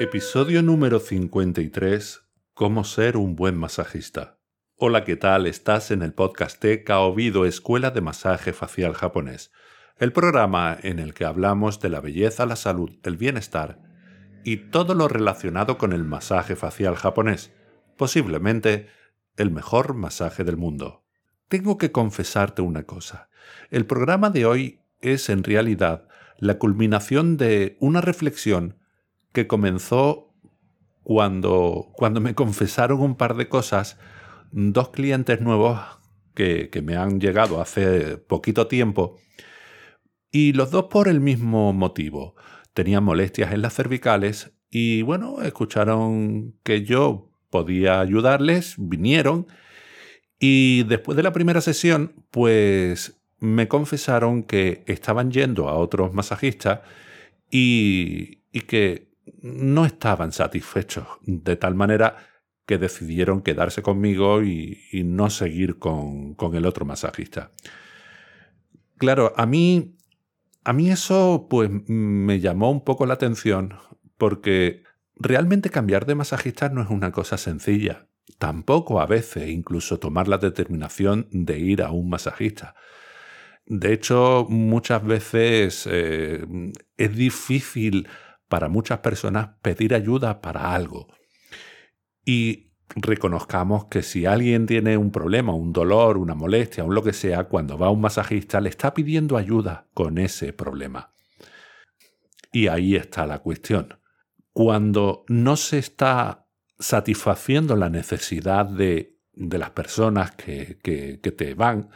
Episodio número 53. Cómo ser un buen masajista. Hola, ¿qué tal? Estás en el podcast de Kaobido Escuela de Masaje Facial Japonés, el programa en el que hablamos de la belleza, la salud, el bienestar y todo lo relacionado con el masaje facial japonés, posiblemente el mejor masaje del mundo. Tengo que confesarte una cosa. El programa de hoy es en realidad la culminación de una reflexión que comenzó cuando, cuando me confesaron un par de cosas dos clientes nuevos que, que me han llegado hace poquito tiempo y los dos por el mismo motivo. Tenían molestias en las cervicales y bueno, escucharon que yo podía ayudarles, vinieron y después de la primera sesión, pues me confesaron que estaban yendo a otros masajistas y, que no estaban satisfechos, de tal manera que decidieron quedarse conmigo y, no seguir con, con, el otro masajista. Claro, a mí, a mí eso pues me llamó un poco la atención porque realmente cambiar de masajista no es una cosa sencilla. Tampoco a veces incluso tomar la determinación de ir a un masajista. De hecho, muchas veces eh, es difícil para muchas personas pedir ayuda para algo. Y reconozcamos que si alguien tiene un problema, un dolor, una molestia, un lo que sea, cuando va a un masajista le está pidiendo ayuda con ese problema. Y ahí está la cuestión. Cuando no se está satisfaciendo la necesidad de, las personas que, que, que te van,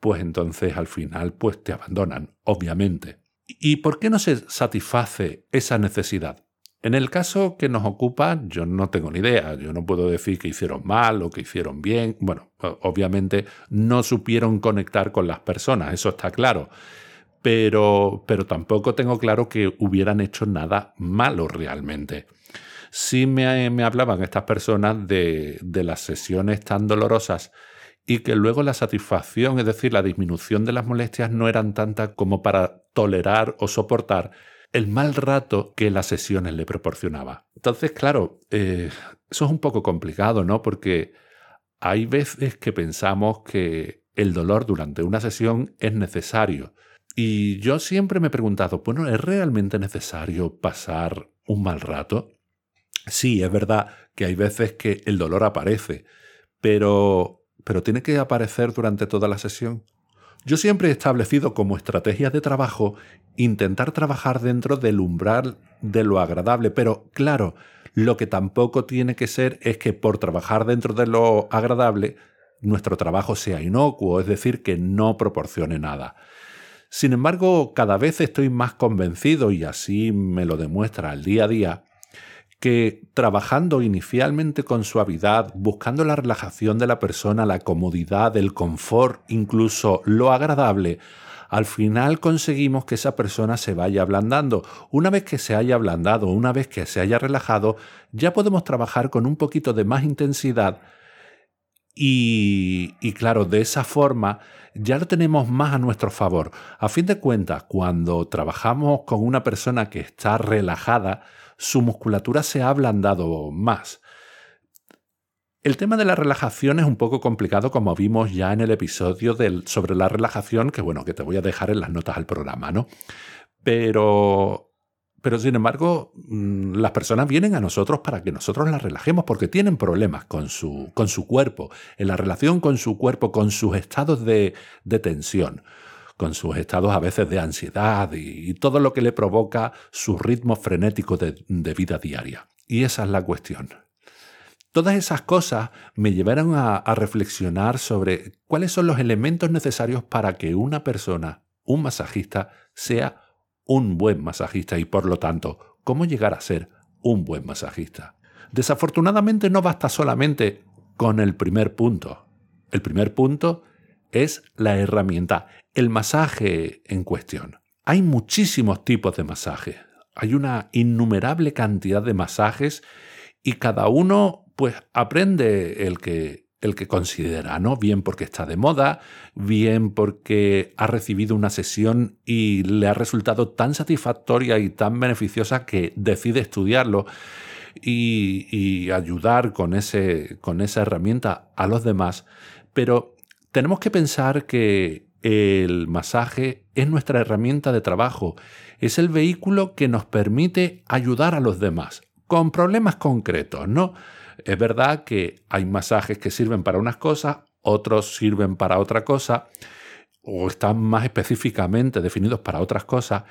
pues entonces al final pues te abandonan, obviamente. ¿Y por qué no se satisface esa necesidad? En el caso que nos ocupa, yo no tengo ni idea. Yo no puedo decir que hicieron mal o que hicieron bien. Bueno, obviamente no supieron conectar con las personas, eso está claro. Pero, pero tampoco tengo claro que hubieran hecho nada malo realmente. Sí me, me hablaban estas personas de, de las sesiones tan dolorosas y que luego la satisfacción, es decir, la disminución de las molestias no eran tantas como para tolerar o soportar el mal rato que las sesiones le proporcionaba. Entonces, claro, eh, eso es un poco complicado, ¿no? Porque hay veces que pensamos que el dolor durante una sesión es necesario. Y yo siempre me he preguntado, bueno, ¿es realmente necesario pasar un mal rato? Sí, es verdad que hay veces que el dolor aparece, pero pero tiene que aparecer durante toda la sesión. Yo siempre he establecido como estrategia de trabajo intentar trabajar dentro del umbral de lo agradable, pero claro, lo que tampoco tiene que ser es que por trabajar dentro de lo agradable nuestro trabajo sea inocuo, es decir, que no proporcione nada. Sin embargo, cada vez estoy más convencido, y así me lo demuestra el día a día, que trabajando inicialmente con suavidad, buscando la relajación de la persona, la comodidad, el confort, incluso lo agradable, al final conseguimos que esa persona se vaya ablandando. Una vez que se haya ablandado, una vez que se haya relajado, ya podemos trabajar con un poquito de más intensidad y, y, claro, de esa forma ya lo tenemos más a nuestro favor. A fin de cuentas, cuando trabajamos con una persona que está relajada, su musculatura se ha ablandado más. El tema de la relajación es un poco complicado, como vimos ya en el episodio sobre la relajación, que bueno, que te voy a dejar en las notas al programa, ¿no? Pero, pero sin embargo, mm, las personas vienen a nosotros para que nosotros las relajemos porque tienen problemas con su, con su cuerpo, en la relación con su cuerpo, con sus estados de, de tensión con sus estados a veces de ansiedad y, todo lo que le provoca su ritmo frenético de, vida diaria. Y esa es la cuestión. Todas esas cosas me llevaron a, a, reflexionar sobre cuáles son los elementos necesarios para que una persona, un masajista, sea un buen masajista y por lo tanto, cómo llegar a ser un buen masajista. Desafortunadamente no basta solamente con el primer punto. El primer punto es la herramienta, el masaje en cuestión. Hay muchísimos tipos de masaje. Hay una innumerable cantidad de masajes y cada uno pues aprende el que el que considera, ¿no? Bien porque está de moda, bien porque ha recibido una sesión y le ha resultado tan satisfactoria y tan beneficiosa que decide estudiarlo y, ayudar con, ese, con esa herramienta a los demás. Pero tenemos que pensar que el masaje es nuestra herramienta de trabajo, es el vehículo que nos permite ayudar a los demás con problemas concretos, ¿no? Es verdad que hay masajes que sirven para unas cosas, otros sirven para otra cosa, o están más específicamente definidos para otras cosas.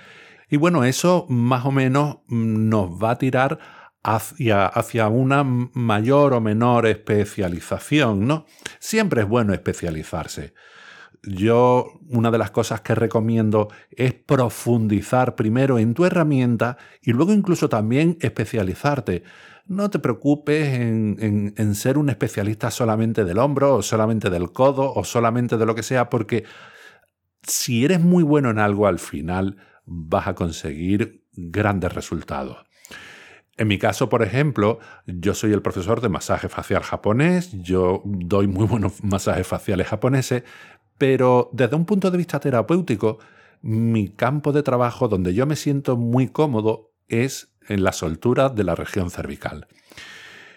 Y bueno, eso más o menos nos va a tirar hacia, una mayor o menor especialización, ¿no? Siempre es bueno especializarse. Yo una de las cosas que recomiendo es profundizar primero en tu herramienta y luego incluso también especializarte no te preocupes en, ser un especialista solamente del hombro o solamente del codo o solamente de lo que sea, porque si eres muy bueno en algo al final vas a conseguir grandes resultados. En mi caso, por ejemplo, yo soy el profesor de masaje facial japonés, yo doy muy buenos masajes faciales japoneses, pero desde un punto de vista terapéutico, mi campo de trabajo donde yo me siento muy cómodo es en la soltura de la región cervical.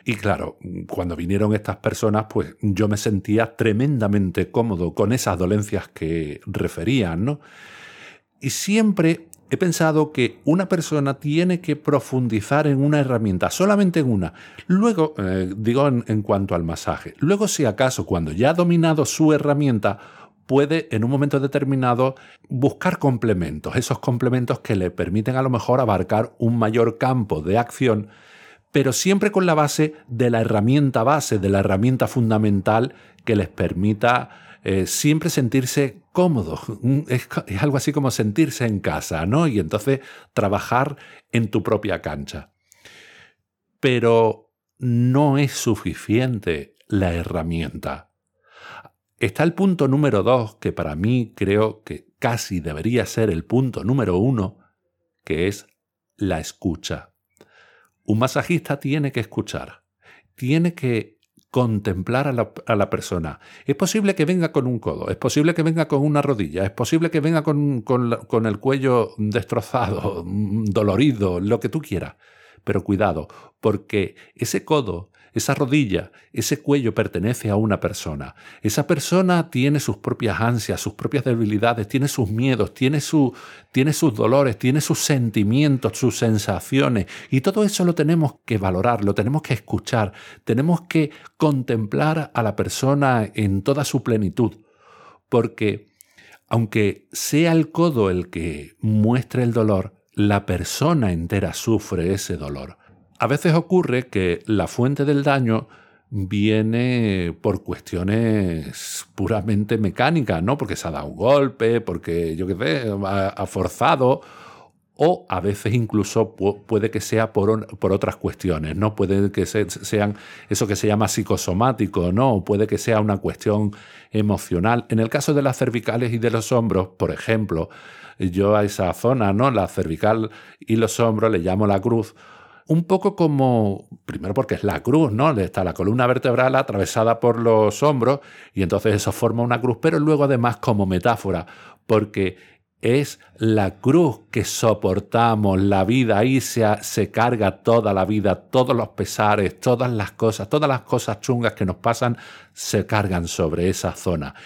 Y claro, cuando vinieron estas personas, pues yo me sentía tremendamente cómodo con esas dolencias que referían, ¿no? Y siempre he pensado que una persona tiene que profundizar en una herramienta, solamente en una. Luego, eh, digo en cuanto al masaje, luego si acaso cuando ya ha dominado su herramienta, puede en un momento determinado buscar complementos, esos complementos que le permiten a lo mejor abarcar un mayor campo de acción, pero siempre con la base de la herramienta base, de la herramienta fundamental que les permita eh, siempre sentirse cómodos. Es, es algo así como sentirse en casa, ¿no? Y entonces trabajar en tu propia cancha. Pero no es suficiente la herramienta. Está el punto número dos, que para mí creo que casi debería ser el punto número uno, que es la escucha. Un masajista tiene que escuchar, tiene que contemplar a la, persona. Es posible que venga con un codo, es posible que venga con una rodilla, es posible que venga con, con el cuello destrozado, dolorido, lo que tú quieras. Pero cuidado, porque ese codo, esa rodilla, ese cuello pertenece a una persona. Esa persona tiene sus propias ansias, sus propias debilidades, tiene sus miedos, tiene, tiene sus dolores, tiene sus sentimientos, sus sensaciones. Y todo eso lo tenemos que valorar, lo tenemos que escuchar, tenemos que contemplar a la persona en toda su plenitud. Porque aunque sea el codo el que muestre el dolor, la persona entera sufre ese dolor. A veces ocurre que la fuente del daño viene por cuestiones puramente mecánicas, ¿no? Porque se ha dado un golpe, porque yo qué sé, ha, forzado, o a veces incluso puede que sea por, por otras cuestiones, ¿no? Puede que sean eso que se llama psicosomático, ¿no? O puede que sea una cuestión emocional. En el caso de las cervicales y de los hombros, por ejemplo, yo a esa zona, ¿no? La cervical y los hombros le llamo la cruz un poco como, primero porque es la cruz, ¿no? Está la columna vertebral atravesada por los hombros y entonces eso forma una cruz, pero luego además como metáfora, porque es la cruz que soportamos, la vida, ahí se, se carga toda la vida, todos los pesares, todas las cosas, todas las cosas chungas que nos pasan se cargan sobre esa zona.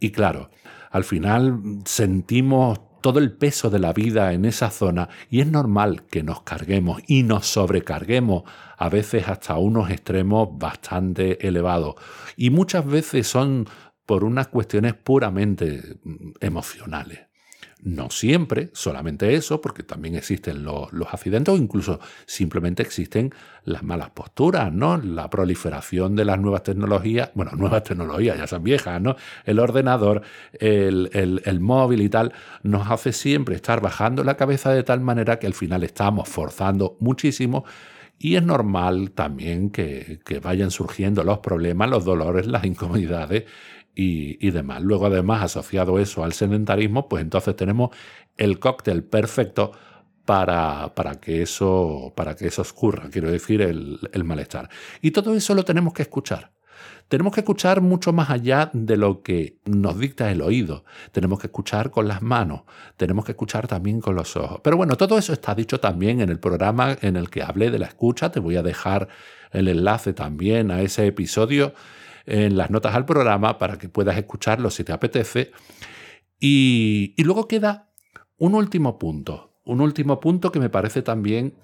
Y claro, al final sentimos todo el peso de la vida en esa zona y es normal que nos carguemos y nos sobrecarguemos, a veces hasta unos extremos bastante elevados. Y muchas veces son por unas cuestiones puramente mm, emocionales. No siempre, solamente eso, porque también existen los, accidentes o incluso simplemente existen las malas posturas, ¿no? La proliferación de las nuevas tecnologías, bueno, nuevas tecnologías ya son viejas, ¿no? El ordenador, el, móvil y tal, nos hace siempre estar bajando la cabeza de tal manera que al final estamos forzando muchísimo y es normal también que, vayan surgiendo los problemas, los dolores, las incomodidades y, demás. Luego, además, asociado eso al sedentarismo, pues entonces tenemos el cóctel perfecto para, para, que, eso, para que eso ocurra, quiero decir, el, el malestar. Y todo eso lo tenemos que escuchar. tenemos que escuchar mucho más allá de lo que nos dicta el oído. Tenemos que escuchar con las manos, tenemos que escuchar también con los ojos. Pero bueno, todo eso está dicho también en el programa en el que hablé de la escucha. Te voy a dejar el enlace también a ese episodio en las notas al programa para que puedas escucharlo si te apetece. Y, y luego queda un último punto, un último punto que me parece también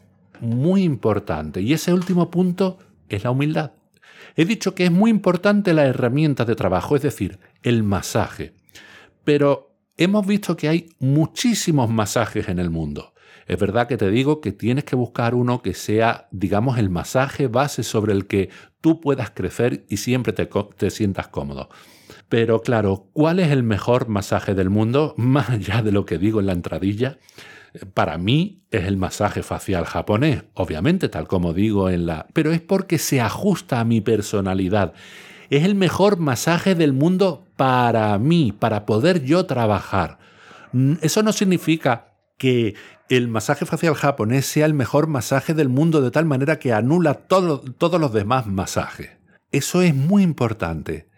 muy importante. Y ese último punto es la humildad. He dicho que es muy importante la herramienta de trabajo, es decir, el masaje. Pero hemos visto que hay muchísimos masajes en el mundo. Es verdad que te digo que tienes que buscar uno que sea, digamos, el masaje base sobre el que tú puedas crecer y siempre te, te sientas cómodo. Pero claro, ¿cuál es el mejor masaje del mundo? Más allá de lo que digo en la entradilla, para mí es el masaje facial japonés, obviamente, tal como digo en la... Pero es porque se ajusta a mi personalidad. Es el mejor masaje del mundo para mí, para poder yo trabajar. Eso no significa que el masaje facial japonés sea el mejor masaje del mundo de tal manera que anula todos los demás masajes. Eso es muy importante.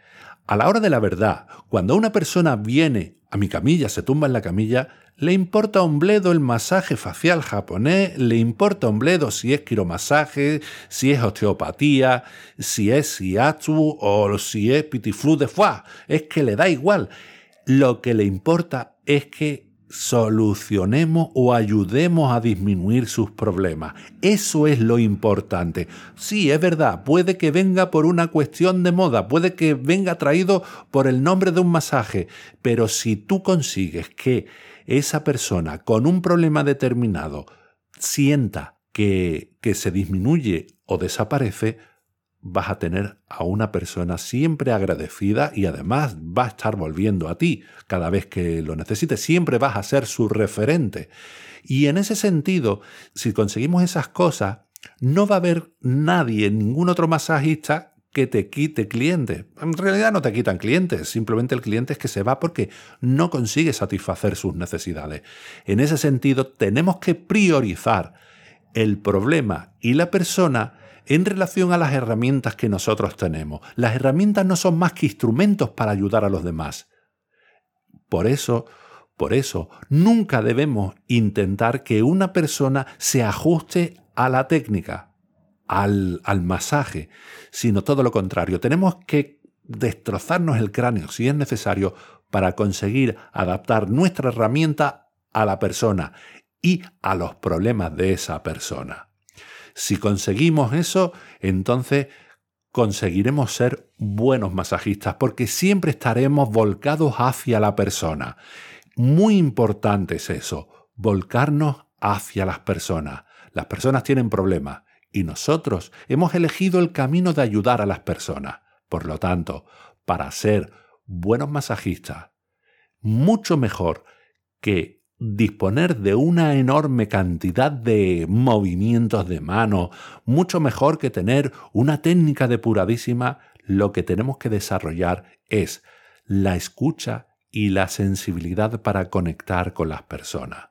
A la hora de la verdad, cuando una persona viene a mi camilla, se tumba en la camilla, le importa un bledo el masaje facial japonés, le importa un bledo si es quiromasaje, si es osteopatía, si es siatsu o si es pitiflu de foie. Es que le da igual. Lo que le importa es que solucionemos o ayudemos a disminuir sus problemas. Eso es lo importante. Sí, es verdad, puede que venga por una cuestión de moda, puede que venga traído por el nombre de un masaje, pero si tú consigues que esa persona con un problema determinado sienta que, que se disminuye o desaparece, vas a tener a una persona siempre agradecida y además va a estar volviendo a ti cada vez que lo necesite, siempre vas a ser su referente. Y en ese sentido, si conseguimos esas cosas, no va a haber nadie, ningún otro masajista que te quite clientes. En realidad no te quitan clientes, simplemente el cliente es que se va porque no consigue satisfacer sus necesidades. En ese sentido, tenemos que priorizar el problema y la persona en relación a las herramientas que nosotros tenemos. Las herramientas no son más que instrumentos para ayudar a los demás. Por eso, por eso, nunca debemos intentar que una persona se ajuste a la técnica al, masaje, sino todo lo contrario. Tenemos que destrozarnos el cráneo si es necesario para conseguir adaptar nuestra herramienta a la persona y a los problemas de esa persona. Si conseguimos eso, entonces conseguiremos ser buenos masajistas porque siempre estaremos volcados hacia la persona. Muy importante es eso, volcarnos hacia las personas. Las personas tienen problemas y nosotros hemos elegido el camino de ayudar a las personas. Por lo tanto, para ser buenos masajistas, mucho mejor que disponer de una enorme cantidad de movimientos de mano, mucho mejor que tener una técnica depuradísima, lo que tenemos que desarrollar es la escucha y la sensibilidad para conectar con las personas.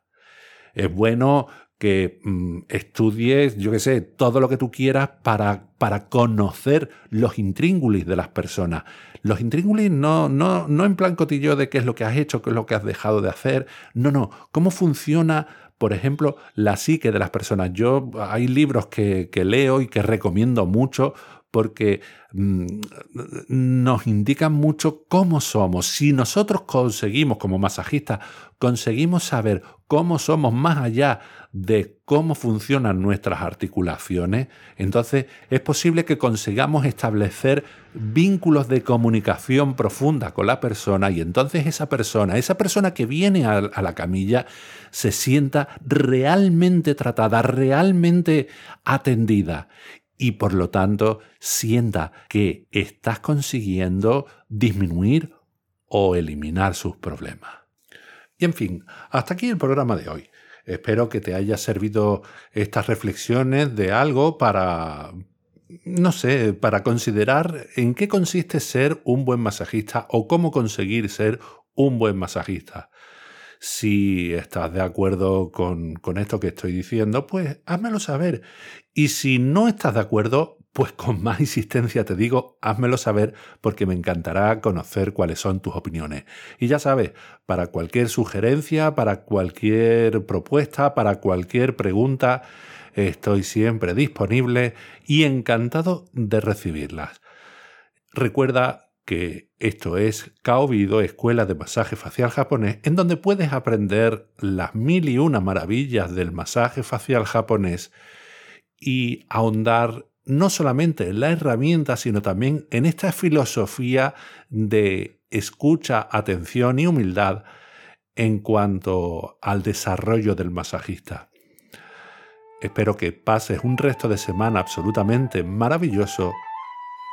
Es bueno que mm, estudies, yo qué sé, todo lo que tú quieras para, para conocer los intríngulis de las personas. Los intríngulis no, no, no en plan cotillo de qué es lo que has hecho, qué es lo que has dejado de hacer. No, no. ¿Cómo funciona, por ejemplo, la psique de las personas? Yo hay libros que, que leo y que recomiendo mucho porque mm, nos indican mucho cómo somos. Si nosotros conseguimos, como masajistas, conseguimos saber cómo somos más allá de cómo funcionan nuestras articulaciones, entonces es posible que consigamos establecer vínculos de comunicación profunda con la persona y entonces esa persona, esa persona que viene a, a la camilla, se sienta realmente tratada, realmente atendida y por lo tanto sienta que estás consiguiendo disminuir o eliminar sus problemas. Y en fin, hasta aquí el programa de hoy. Espero que te haya servido estas reflexiones de algo para, no sé, para considerar en qué consiste ser un buen masajista o cómo conseguir ser un buen masajista. Si estás de acuerdo con, con esto que estoy diciendo, pues házmelo saber. Y si no estás de acuerdo, pues con más insistencia te digo, házmelo saber porque me encantará conocer cuáles son tus opiniones. Y ya sabes, para cualquier sugerencia, para cualquier propuesta, para cualquier pregunta, estoy siempre disponible y encantado de recibirlas. Recuerda que esto es Kaobido, Escuela de Masaje Facial Japonés, en donde puedes aprender las mil y una maravillas del masaje facial japonés y ahondar no solamente en la herramienta, sino también en esta filosofía de escucha, atención y humildad en cuanto al desarrollo del masajista. Espero que pases un resto de semana absolutamente maravilloso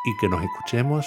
y que nos escuchemos